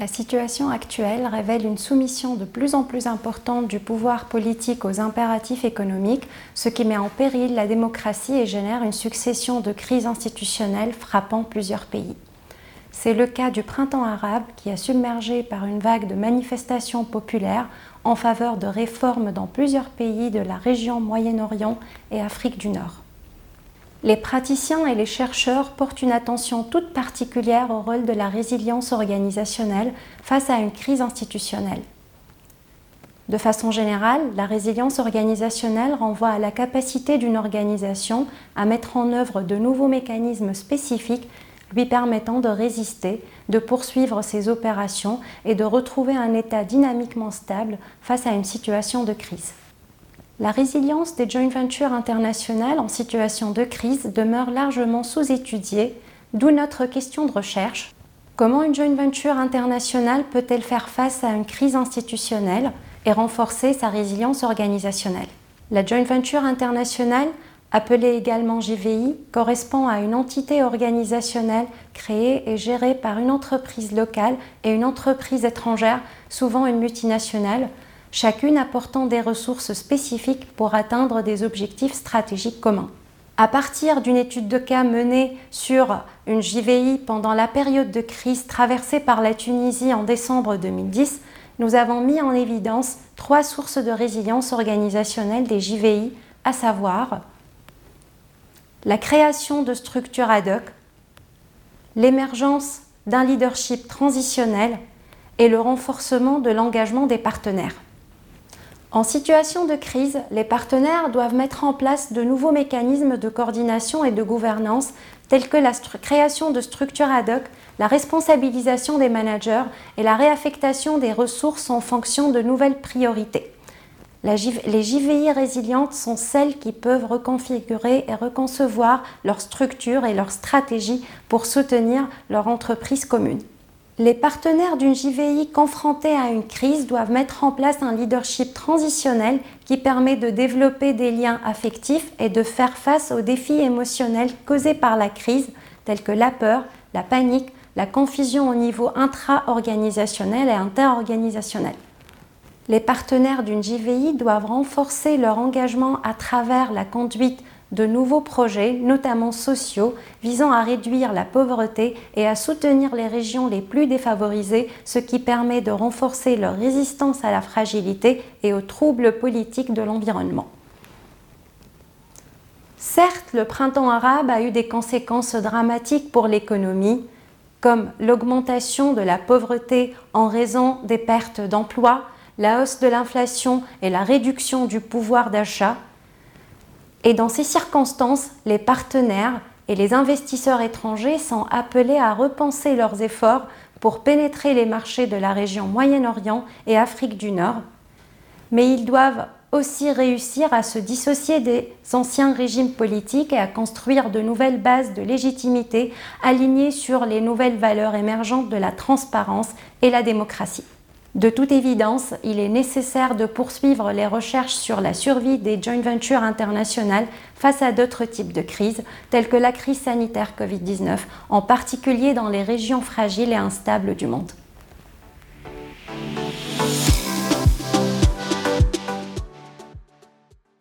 La situation actuelle révèle une soumission de plus en plus importante du pouvoir politique aux impératifs économiques, ce qui met en péril la démocratie et génère une succession de crises institutionnelles frappant plusieurs pays. C'est le cas du printemps arabe qui a submergé par une vague de manifestations populaires en faveur de réformes dans plusieurs pays de la région Moyen-Orient et Afrique du Nord. Les praticiens et les chercheurs portent une attention toute particulière au rôle de la résilience organisationnelle face à une crise institutionnelle. De façon générale, la résilience organisationnelle renvoie à la capacité d'une organisation à mettre en œuvre de nouveaux mécanismes spécifiques lui permettant de résister, de poursuivre ses opérations et de retrouver un état dynamiquement stable face à une situation de crise. La résilience des joint ventures internationales en situation de crise demeure largement sous-étudiée, d'où notre question de recherche. Comment une joint venture internationale peut-elle faire face à une crise institutionnelle et renforcer sa résilience organisationnelle? La joint venture internationale appelée également JVI, correspond à une entité organisationnelle créée et gérée par une entreprise locale et une entreprise étrangère, souvent une multinationale, chacune apportant des ressources spécifiques pour atteindre des objectifs stratégiques communs. À partir d'une étude de cas menée sur une JVI pendant la période de crise traversée par la Tunisie en décembre 2010, nous avons mis en évidence trois sources de résilience organisationnelle des JVI, à savoir la création de structures ad hoc, l'émergence d'un leadership transitionnel et le renforcement de l'engagement des partenaires. En situation de crise, les partenaires doivent mettre en place de nouveaux mécanismes de coordination et de gouvernance tels que la création de structures ad hoc, la responsabilisation des managers et la réaffectation des ressources en fonction de nouvelles priorités les JVI résilientes sont celles qui peuvent reconfigurer et reconcevoir leur structure et leur stratégie pour soutenir leur entreprise commune. Les partenaires d'une JVI confrontée à une crise doivent mettre en place un leadership transitionnel qui permet de développer des liens affectifs et de faire face aux défis émotionnels causés par la crise, tels que la peur, la panique, la confusion au niveau intra-organisationnel et interorganisationnel. Les partenaires d'une JVI doivent renforcer leur engagement à travers la conduite de nouveaux projets, notamment sociaux, visant à réduire la pauvreté et à soutenir les régions les plus défavorisées, ce qui permet de renforcer leur résistance à la fragilité et aux troubles politiques de l'environnement. Certes, le printemps arabe a eu des conséquences dramatiques pour l'économie, comme l'augmentation de la pauvreté en raison des pertes d'emplois, la hausse de l'inflation et la réduction du pouvoir d'achat. Et dans ces circonstances, les partenaires et les investisseurs étrangers sont appelés à repenser leurs efforts pour pénétrer les marchés de la région Moyen-Orient et Afrique du Nord. Mais ils doivent aussi réussir à se dissocier des anciens régimes politiques et à construire de nouvelles bases de légitimité alignées sur les nouvelles valeurs émergentes de la transparence et la démocratie. De toute évidence, il est nécessaire de poursuivre les recherches sur la survie des joint ventures internationales face à d'autres types de crises, telles que la crise sanitaire Covid-19, en particulier dans les régions fragiles et instables du monde.